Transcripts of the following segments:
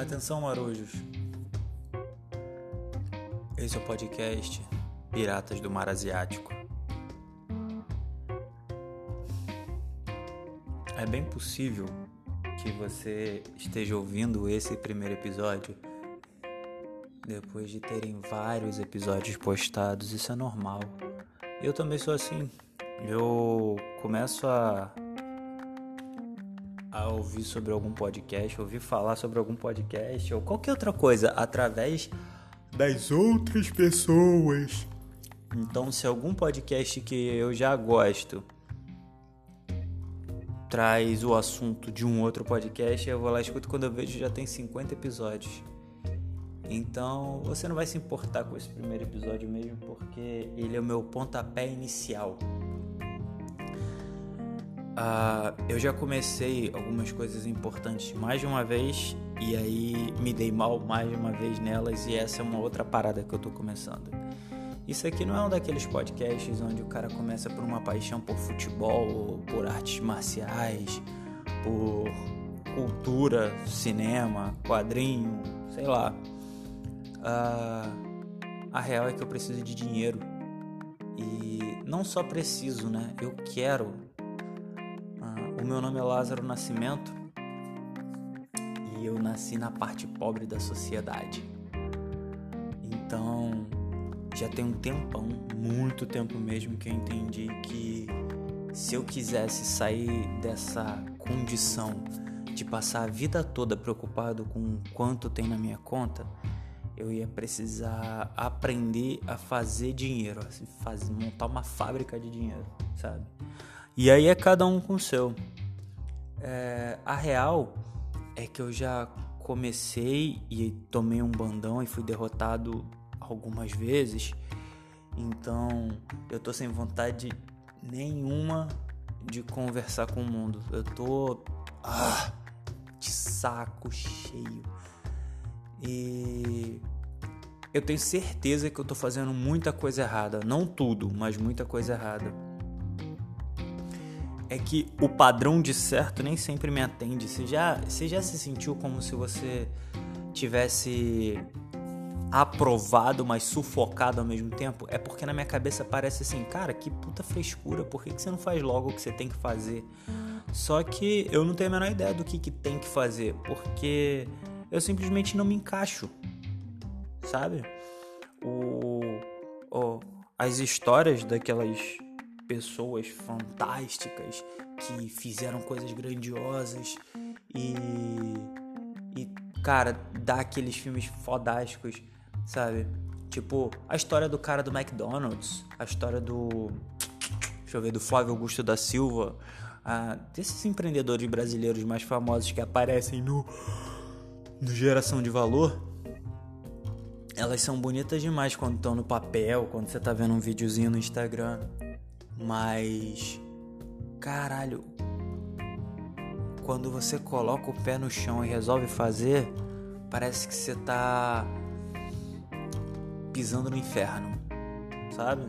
Atenção, marujos. Esse é o podcast Piratas do Mar Asiático. É bem possível que você esteja ouvindo esse primeiro episódio depois de terem vários episódios postados. Isso é normal. Eu também sou assim. Eu começo a a ouvir sobre algum podcast, ouvir falar sobre algum podcast ou qualquer outra coisa através das outras pessoas. Então, se algum podcast que eu já gosto traz o assunto de um outro podcast, eu vou lá e escuto quando eu vejo já tem 50 episódios. Então, você não vai se importar com esse primeiro episódio mesmo, porque ele é o meu pontapé inicial. Uh, eu já comecei algumas coisas importantes mais de uma vez e aí me dei mal mais de uma vez nelas e essa é uma outra parada que eu tô começando. Isso aqui não é um daqueles podcasts onde o cara começa por uma paixão por futebol, por artes marciais, por cultura, cinema, quadrinho, sei lá. Uh, a real é que eu preciso de dinheiro e não só preciso, né? Eu quero o meu nome é Lázaro Nascimento e eu nasci na parte pobre da sociedade. Então, já tem um tempão, muito tempo mesmo, que eu entendi que se eu quisesse sair dessa condição de passar a vida toda preocupado com quanto tem na minha conta, eu ia precisar aprender a fazer dinheiro, assim, fazer, montar uma fábrica de dinheiro, sabe? E aí é cada um com o seu. É, a real é que eu já comecei e tomei um bandão e fui derrotado algumas vezes. Então eu tô sem vontade nenhuma de conversar com o mundo. Eu tô ah, de saco cheio. E eu tenho certeza que eu tô fazendo muita coisa errada. Não tudo, mas muita coisa errada é que o padrão de certo nem sempre me atende. Você já, você já se sentiu como se você tivesse aprovado, mas sufocado ao mesmo tempo? É porque na minha cabeça parece assim, cara, que puta frescura, por que, que você não faz logo o que você tem que fazer? Só que eu não tenho a menor ideia do que, que tem que fazer, porque eu simplesmente não me encaixo, sabe? O, o, as histórias daquelas pessoas fantásticas que fizeram coisas grandiosas e, e cara, dá aqueles filmes fodásticos, sabe? Tipo, a história do cara do McDonald's, a história do. Deixa eu ver, do Flávio Augusto da Silva, ah, desses empreendedores brasileiros mais famosos que aparecem no, no Geração de Valor. Elas são bonitas demais quando estão no papel, quando você tá vendo um videozinho no Instagram. Mas caralho, quando você coloca o pé no chão e resolve fazer, parece que você tá pisando no inferno, sabe?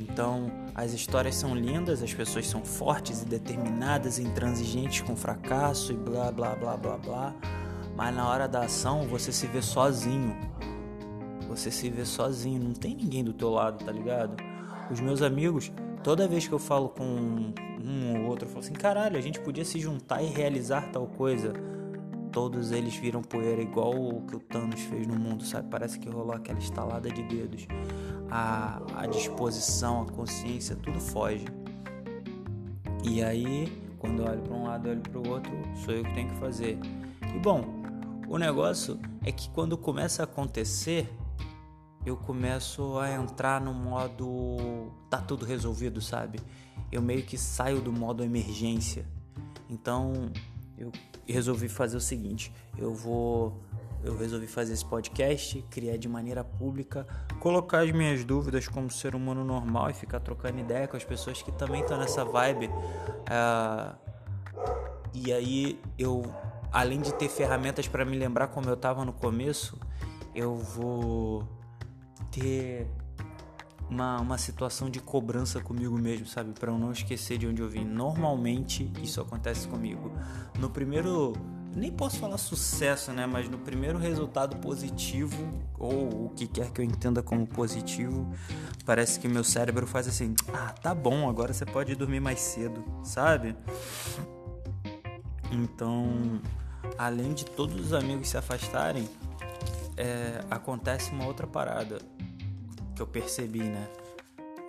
Então, as histórias são lindas, as pessoas são fortes e determinadas, intransigentes com fracasso e blá blá blá blá blá. Mas na hora da ação você se vê sozinho. Você se vê sozinho, não tem ninguém do teu lado, tá ligado? Os meus amigos, toda vez que eu falo com um ou outro, eu falo assim: caralho, a gente podia se juntar e realizar tal coisa. Todos eles viram poeira igual o que o Thanos fez no mundo, sabe? Parece que rolou aquela estalada de dedos. A, a disposição, a consciência, tudo foge. E aí, quando eu olho para um lado, olho para o outro, sou eu que tenho que fazer. E bom, o negócio é que quando começa a acontecer, eu começo a entrar no modo tá tudo resolvido, sabe? Eu meio que saio do modo emergência. Então, eu resolvi fazer o seguinte, eu vou eu resolvi fazer esse podcast, criar de maneira pública, colocar as minhas dúvidas como ser humano normal e ficar trocando ideia com as pessoas que também estão nessa vibe. Uh, e aí eu, além de ter ferramentas para me lembrar como eu estava no começo, eu vou ter uma, uma situação de cobrança comigo mesmo, sabe? Para eu não esquecer de onde eu vim. Normalmente isso acontece comigo. No primeiro nem posso falar sucesso, né? Mas no primeiro resultado positivo, ou o que quer que eu entenda como positivo, parece que meu cérebro faz assim: ah, tá bom, agora você pode dormir mais cedo, sabe? Então, além de todos os amigos se afastarem, é, acontece uma outra parada que eu percebi, né?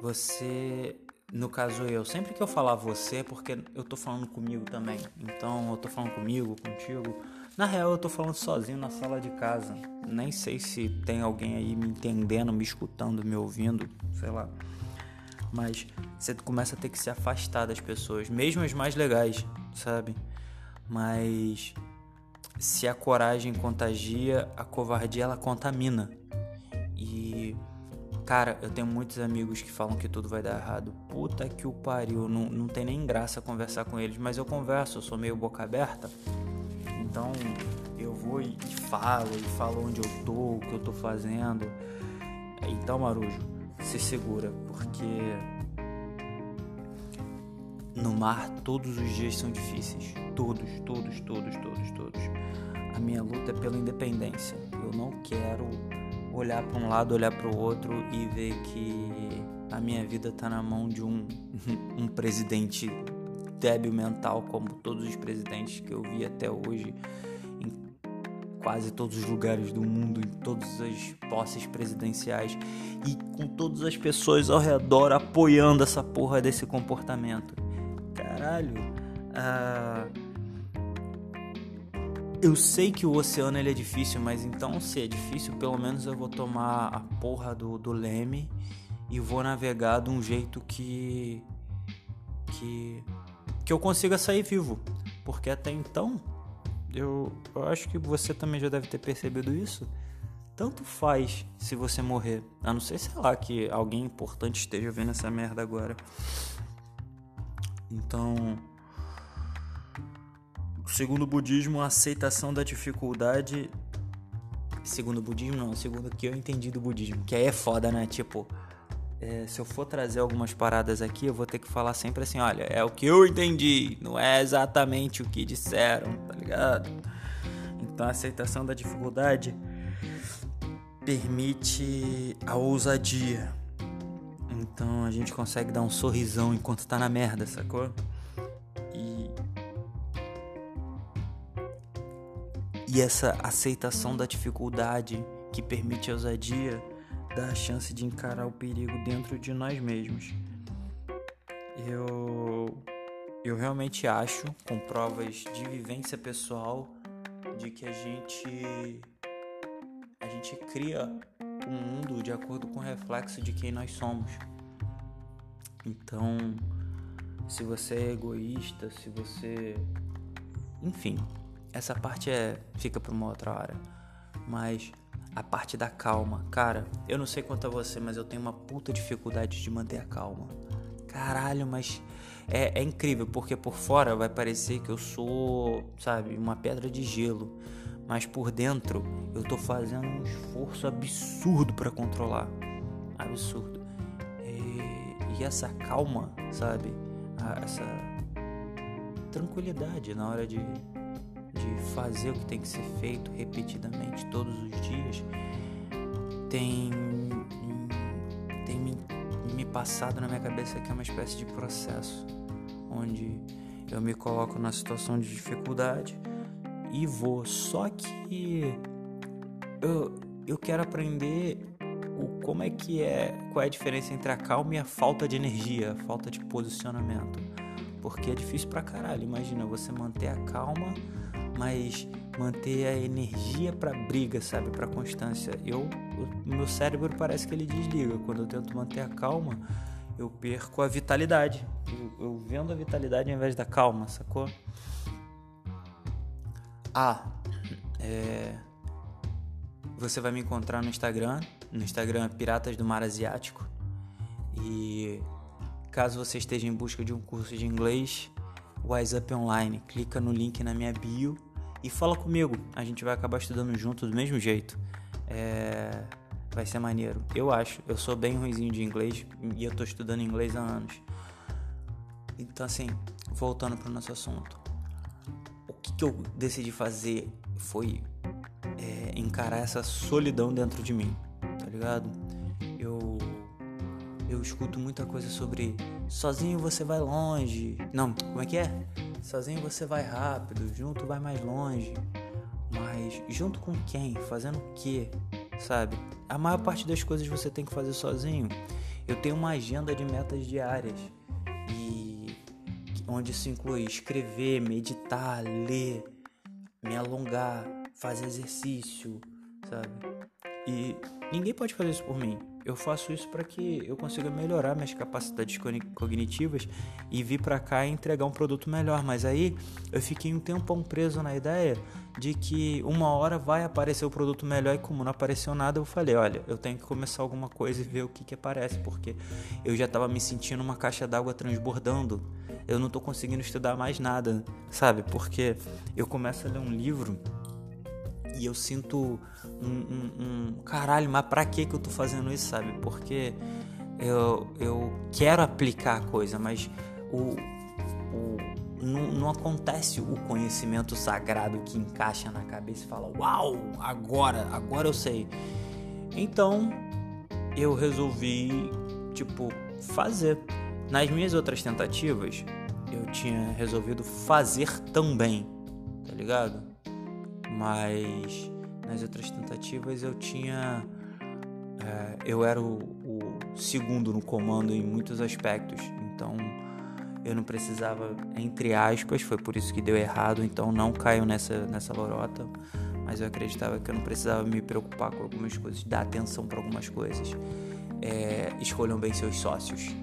Você no caso eu, sempre que eu falar você é porque eu tô falando comigo também. Então eu tô falando comigo, contigo. Na real eu tô falando sozinho na sala de casa. Nem sei se tem alguém aí me entendendo, me escutando, me ouvindo, sei lá. Mas você começa a ter que se afastar das pessoas, mesmo as mais legais, sabe? Mas se a coragem contagia, a covardia ela contamina. E Cara, eu tenho muitos amigos que falam que tudo vai dar errado. Puta que o pariu, não, não tem nem graça conversar com eles, mas eu converso, eu sou meio boca aberta. Então eu vou e falo, e falo onde eu tô, o que eu tô fazendo. Então, Marujo, se segura, porque no mar todos os dias são difíceis. Todos, todos, todos, todos, todos. A minha luta é pela independência. Eu não quero olhar para um lado, olhar para o outro e ver que a minha vida está na mão de um, um presidente débil mental, como todos os presidentes que eu vi até hoje, em quase todos os lugares do mundo, em todas as posses presidenciais e com todas as pessoas ao redor apoiando essa porra desse comportamento. Caralho, uh eu sei que o oceano ele é difícil, mas então se é difícil, pelo menos eu vou tomar a porra do, do leme e vou navegar de um jeito que que que eu consiga sair vivo, porque até então eu, eu acho que você também já deve ter percebido isso. Tanto faz se você morrer, a não ser sei lá que alguém importante esteja vendo essa merda agora. Então, Segundo o budismo, a aceitação da dificuldade. Segundo o budismo, não, segundo o que eu entendi do budismo, que aí é foda, né? Tipo, é, se eu for trazer algumas paradas aqui, eu vou ter que falar sempre assim: olha, é o que eu entendi, não é exatamente o que disseram, tá ligado? Então a aceitação da dificuldade permite a ousadia. Então a gente consegue dar um sorrisão enquanto tá na merda, sacou? E essa aceitação da dificuldade que permite a ousadia dá a chance de encarar o perigo dentro de nós mesmos. Eu eu realmente acho, com provas de vivência pessoal, de que a gente a gente cria um mundo de acordo com o reflexo de quem nós somos. Então, se você é egoísta, se você enfim, essa parte é fica para uma outra hora. Mas a parte da calma, cara, eu não sei quanto a você, mas eu tenho uma puta dificuldade de manter a calma. Caralho, mas é, é incrível, porque por fora vai parecer que eu sou, sabe, uma pedra de gelo. Mas por dentro eu tô fazendo um esforço absurdo para controlar. Absurdo. E, e essa calma, sabe? Essa tranquilidade na hora de, de fazer o que tem que ser feito repetidamente todos os dias tem tem me, me passado na minha cabeça que é uma espécie de processo onde eu me coloco na situação de dificuldade e vou só que eu, eu quero aprender o como é que é qual é a diferença entre a calma e a falta de energia, a falta de posicionamento. Porque é difícil pra caralho. Imagina você manter a calma mas manter a energia para briga, sabe, para constância. Eu, o meu cérebro parece que ele desliga quando eu tento manter a calma. Eu perco a vitalidade. Eu, eu vendo a vitalidade ao invés da calma, sacou? Ah, é... você vai me encontrar no Instagram, no Instagram Piratas do Mar Asiático. E caso você esteja em busca de um curso de inglês, Up Online, clica no link na minha bio e fala comigo. A gente vai acabar estudando junto do mesmo jeito. É... Vai ser maneiro. Eu acho. Eu sou bem ruimzinho de inglês e eu tô estudando inglês há anos. Então, assim, voltando pro nosso assunto. Que, que eu decidi fazer foi é, encarar essa solidão dentro de mim, tá ligado? Eu eu escuto muita coisa sobre sozinho você vai longe. Não, como é que é? Sozinho você vai rápido, junto vai mais longe. Mas junto com quem? Fazendo o quê? Sabe? A maior parte das coisas você tem que fazer sozinho. Eu tenho uma agenda de metas diárias e onde isso inclui escrever, meditar, ler, me alongar, fazer exercício, sabe? E ninguém pode fazer isso por mim. Eu faço isso para que eu consiga melhorar minhas capacidades cognitivas e vir para cá e entregar um produto melhor. Mas aí eu fiquei um tempão preso na ideia de que uma hora vai aparecer o produto melhor e como não apareceu nada, eu falei, olha, eu tenho que começar alguma coisa e ver o que que aparece, porque eu já estava me sentindo uma caixa d'água transbordando. Eu não estou conseguindo estudar mais nada, sabe? Porque eu começo a ler um livro e eu sinto um, um, um, caralho, mas pra que que eu tô fazendo isso, sabe? Porque eu, eu quero aplicar a coisa, mas o, o não, não acontece o conhecimento sagrado que encaixa na cabeça e fala, uau, agora, agora eu sei. Então eu resolvi, tipo, fazer. Nas minhas outras tentativas, eu tinha resolvido fazer também, tá ligado? Mas nas outras tentativas eu tinha. É, eu era o, o, segundo no comando em muitos aspectos, então eu não precisava, entre aspas, foi por isso que deu errado, então não caiu nessa, nessa lorota, mas eu acreditava que eu não precisava me preocupar com algumas coisas, dar atenção para algumas coisas. É, escolham bem seus sócios.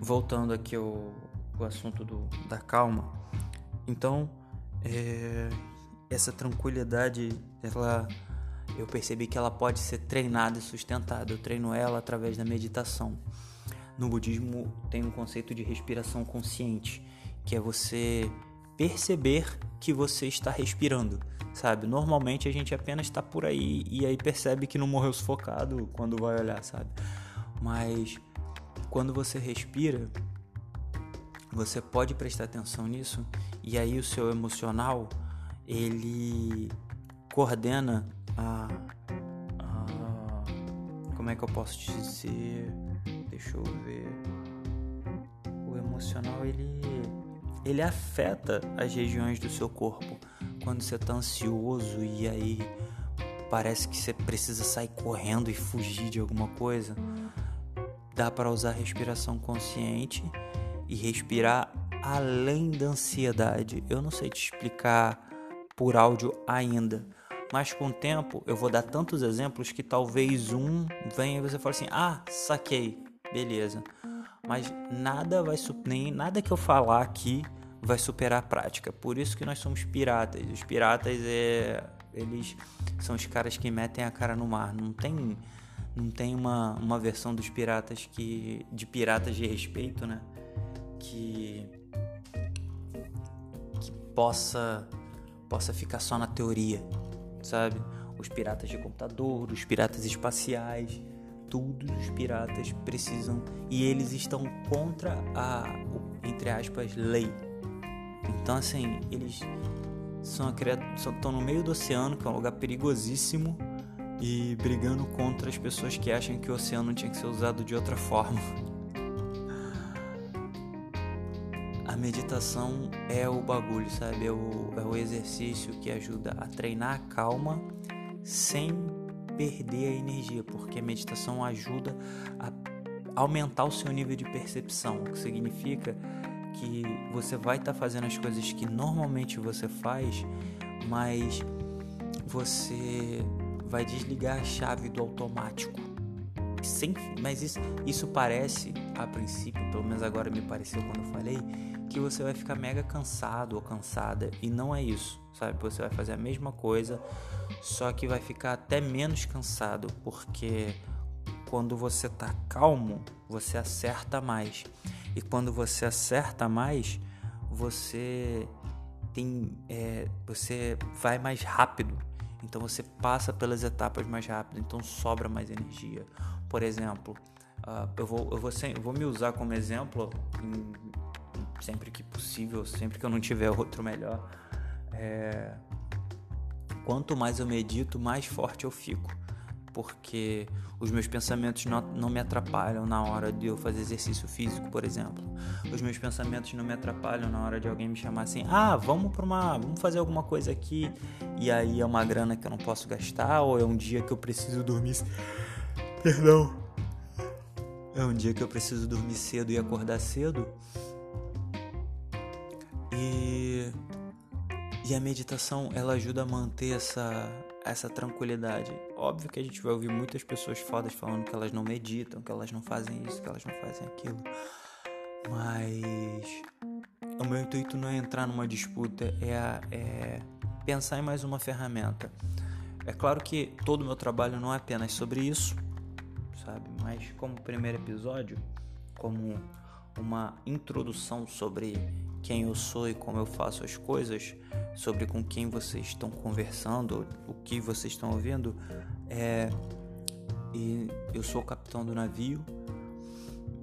Voltando aqui ao, ao assunto do, da calma, então é, essa tranquilidade, ela, eu percebi que ela pode ser treinada e sustentada. Eu treino ela através da meditação. No budismo tem um conceito de respiração consciente, que é você perceber que você está respirando, sabe? Normalmente a gente apenas está por aí e aí percebe que não morreu sufocado quando vai olhar, sabe? Mas quando você respira, você pode prestar atenção nisso e aí o seu emocional ele coordena a, a como é que eu posso te dizer? Deixa eu ver. O emocional ele ele afeta as regiões do seu corpo. Quando você está ansioso e aí parece que você precisa sair correndo e fugir de alguma coisa, dá para usar respiração consciente e respirar além da ansiedade. Eu não sei te explicar por áudio ainda, mas com o tempo eu vou dar tantos exemplos que talvez um venha e você fale assim: "Ah, saquei. Beleza". Mas nada vai nem nada que eu falar aqui vai superar a prática. Por isso que nós somos piratas. Os piratas é eles são os caras que metem a cara no mar. Não tem não tem uma, uma versão dos piratas que de piratas de respeito, né? Que possa possa ficar só na teoria, sabe? Os piratas de computador, os piratas espaciais, todos os piratas precisam e eles estão contra a entre aspas lei. Então assim, eles são estão no meio do oceano, que é um lugar perigosíssimo e brigando contra as pessoas que acham que o oceano tinha que ser usado de outra forma. A meditação é o bagulho, sabe? É o, é o exercício que ajuda a treinar a calma sem perder a energia, porque a meditação ajuda a aumentar o seu nível de percepção, o que significa que você vai estar tá fazendo as coisas que normalmente você faz, mas você vai desligar a chave do automático. Sem, mas isso, isso parece, a princípio, pelo menos agora me pareceu quando eu falei, que você vai ficar mega cansado ou cansada e não é isso, sabe? Você vai fazer a mesma coisa, só que vai ficar até menos cansado, porque quando você tá calmo, você acerta mais. E quando você acerta mais, você tem é, você vai mais rápido. Então você passa pelas etapas mais rápido, então sobra mais energia. Por exemplo, uh, eu, vou, eu, vou, eu vou me usar como exemplo em sempre que possível, sempre que eu não tiver outro melhor. É... Quanto mais eu medito, mais forte eu fico porque os meus pensamentos não, não me atrapalham na hora de eu fazer exercício físico, por exemplo. Os meus pensamentos não me atrapalham na hora de alguém me chamar assim: "Ah, vamos para uma, vamos fazer alguma coisa aqui". E aí é uma grana que eu não posso gastar ou é um dia que eu preciso dormir Perdão. É um dia que eu preciso dormir cedo e acordar cedo. E a meditação, ela ajuda a manter essa essa tranquilidade. Óbvio que a gente vai ouvir muitas pessoas fodas falando que elas não meditam, que elas não fazem isso, que elas não fazem aquilo. Mas o meu intuito não é entrar numa disputa, é, é pensar em mais uma ferramenta. É claro que todo o meu trabalho não é apenas sobre isso, sabe? Mas como primeiro episódio, como uma introdução sobre quem eu sou e como eu faço as coisas, sobre com quem vocês estão conversando, o que vocês estão ouvindo, é, e eu sou o capitão do navio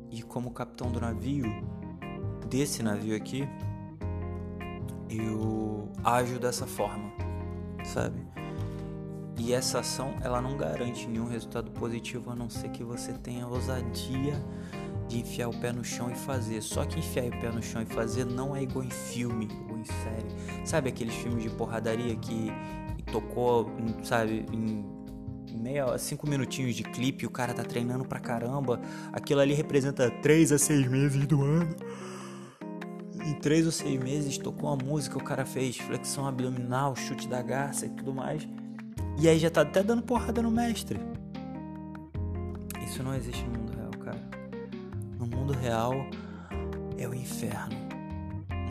e como capitão do navio desse navio aqui, eu ajo dessa forma, sabe? E essa ação ela não garante nenhum resultado positivo a não ser que você tenha ousadia de enfiar o pé no chão e fazer. Só que enfiar o pé no chão e fazer não é igual em filme ou em série. Sabe aqueles filmes de porradaria que tocou, sabe, em meia, cinco minutinhos de clipe, o cara tá treinando pra caramba. Aquilo ali representa três a seis meses do ano. Em três ou seis meses tocou uma música, o cara fez flexão abdominal, chute da garça e tudo mais. E aí já tá até dando porrada no mestre. Isso não existe no mundo mundo real é o inferno,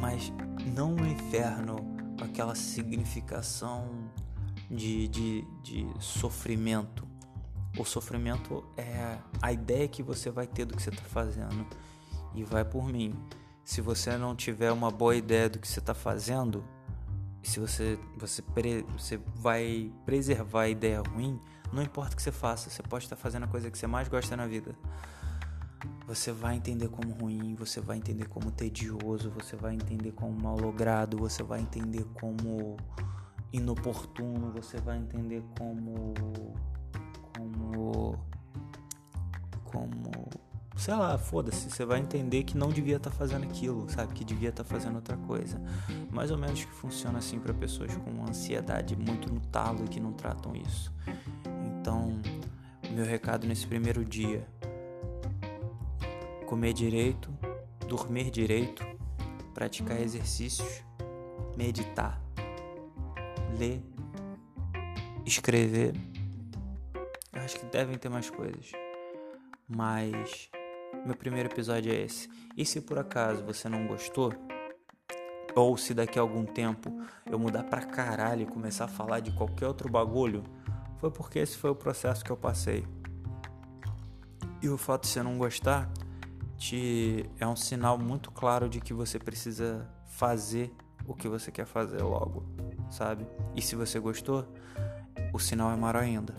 mas não o inferno com aquela significação de, de, de sofrimento. O sofrimento é a ideia que você vai ter do que você está fazendo. E vai por mim. Se você não tiver uma boa ideia do que você está fazendo, se você, você, pre, você vai preservar a ideia ruim, não importa o que você faça, você pode estar fazendo a coisa que você mais gosta na vida você vai entender como ruim, você vai entender como tedioso, você vai entender como malogrado, você vai entender como inoportuno, você vai entender como como como sei lá, foda-se, você vai entender que não devia estar tá fazendo aquilo, sabe? Que devia estar tá fazendo outra coisa. Mais ou menos que funciona assim para pessoas com ansiedade muito no talo e que não tratam isso. Então, meu recado nesse primeiro dia comer direito, dormir direito, praticar exercícios, meditar, ler, escrever. Eu acho que devem ter mais coisas. Mas meu primeiro episódio é esse. E se por acaso você não gostou, ou se daqui a algum tempo eu mudar pra caralho e começar a falar de qualquer outro bagulho, foi porque esse foi o processo que eu passei. E o fato de você não gostar te é um sinal muito claro de que você precisa fazer o que você quer fazer logo, sabe? E se você gostou, o sinal é maior ainda.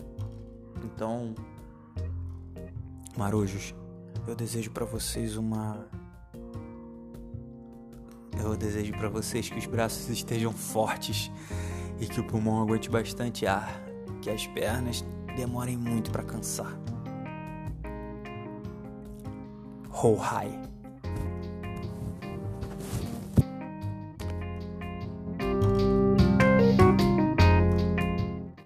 Então, marujos, eu desejo para vocês uma eu desejo para vocês que os braços estejam fortes e que o pulmão aguente bastante ar, que as pernas demorem muito para cansar. โฮไฮ